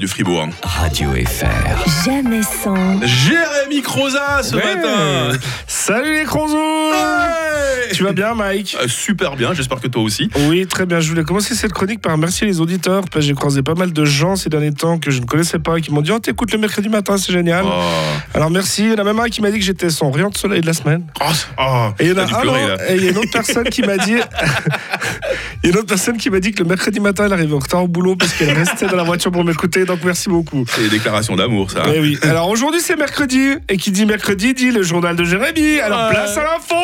du Fribourg. Radio FR. Jamais sans. Jérémy Croza ce Ouais. matin. Salut les Crozos Ouais. Tu vas bien Mike Euh, super bien, j'espère que toi aussi. Oui, très bien. Je voulais commencer cette chronique par remercier les auditeurs. parce que J'ai croisé pas mal de gens ces derniers temps que je ne connaissais pas et qui m'ont dit Oh, t'écoutes le mercredi matin, c'est génial. Oh, Alors merci. Il y en a même un qui m'a dit que j'étais son rayon de soleil de la semaine. Oh, oh, Et il y en a un pleurer, autre- là. et il y a une autre personne qui m'a dit il y a une autre personne qui m'a dit que le mercredi matin elle arrivait en retard au boulot parce qu'elle restait dans la voiture pour m'écouter donc merci beaucoup. C'est des déclarations d'amour, ça. Eh oui. Alors aujourd'hui c'est mercredi et qui dit mercredi dit le journal de Jérémy. Alors place à l'info.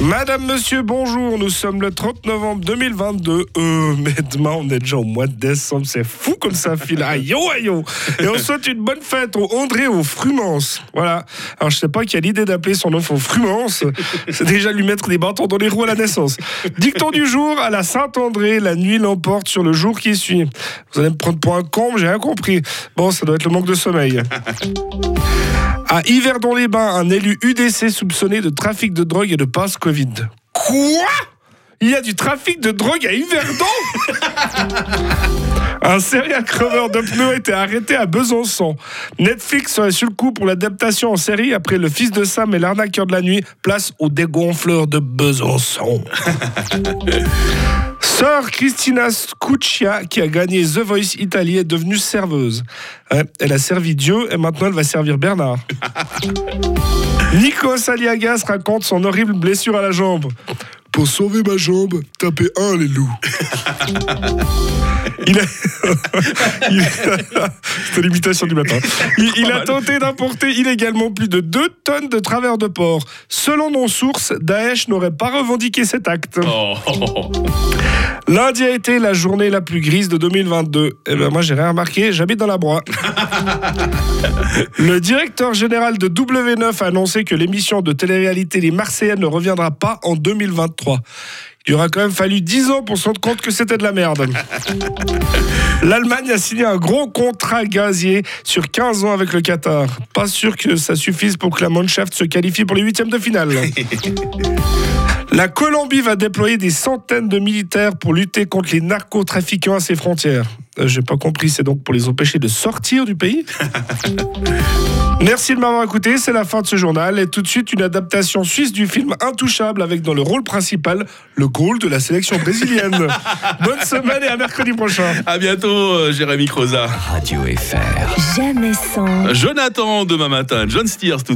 Madame, monsieur, bonjour. Nous sommes le 30 novembre 2022. Euh, mais demain, on est déjà au mois de décembre. C'est fou comme ça file. Aïe, aïe. Et on souhaite une bonne fête au André au Frumance. Voilà. Alors, je sais pas qui a l'idée d'appeler son enfant Frumance. C'est déjà lui mettre des bâtons dans les roues à la naissance. Dicton du jour à la Saint-André. La nuit l'emporte sur le jour qui suit. Vous allez me prendre pour un con, j'ai rien compris. Bon, ça doit être le manque de sommeil. À Yverdon-les-Bains, un élu UDC soupçonné de trafic de drogue et de passe Covid. Quoi? Il y a du trafic de drogue à Yverdon? Un serial creveur de pneus a été arrêté à Besançon. Netflix serait sur le coup pour l'adaptation en série après Le Fils de Sam et l'arnaqueur de la nuit, place au dégonfleur de Besançon. Sœur Christina Scuccia, qui a gagné The Voice Italie, est devenue serveuse. Ouais, elle a servi Dieu et maintenant elle va servir Bernard. Nikos Aliagas raconte son horrible blessure à la jambe. Pour sauver ma jambe, tapez un les loups. Il a... il- C'était l'imitation du matin. Il, il a tenté d'importer illégalement plus de 2 tonnes de travers de porc. Selon nos sources, Daesh n'aurait pas revendiqué cet acte. Oh. Lundi a été la journée la plus grise de 2022. Eh ben moi j'ai rien remarqué, j'habite dans la broie. Le directeur général de W9 a annoncé que l'émission de télé-réalité Les Marseillais ne reviendra pas en 2023. Il aura quand même fallu 10 ans pour se rendre compte que c'était de la merde. L'Allemagne a signé un gros contrat gazier sur 15 ans avec le Qatar. Pas sûr que ça suffise pour que la Mannschaft se qualifie pour les huitièmes de finale. La Colombie va déployer des centaines de militaires pour lutter contre les narcotrafiquants à ses frontières. Euh, J'ai pas compris, c'est donc pour les empêcher de sortir du pays? Merci de m'avoir écouté, c'est la fin de ce journal. Et tout de suite, une adaptation suisse du film Intouchable avec dans le rôle principal le goal de la sélection brésilienne. Bonne semaine et à mercredi prochain. À bientôt, euh, Jérémy Croza. Radio FR. Jamais sans. Jonathan, demain matin. John Steers tout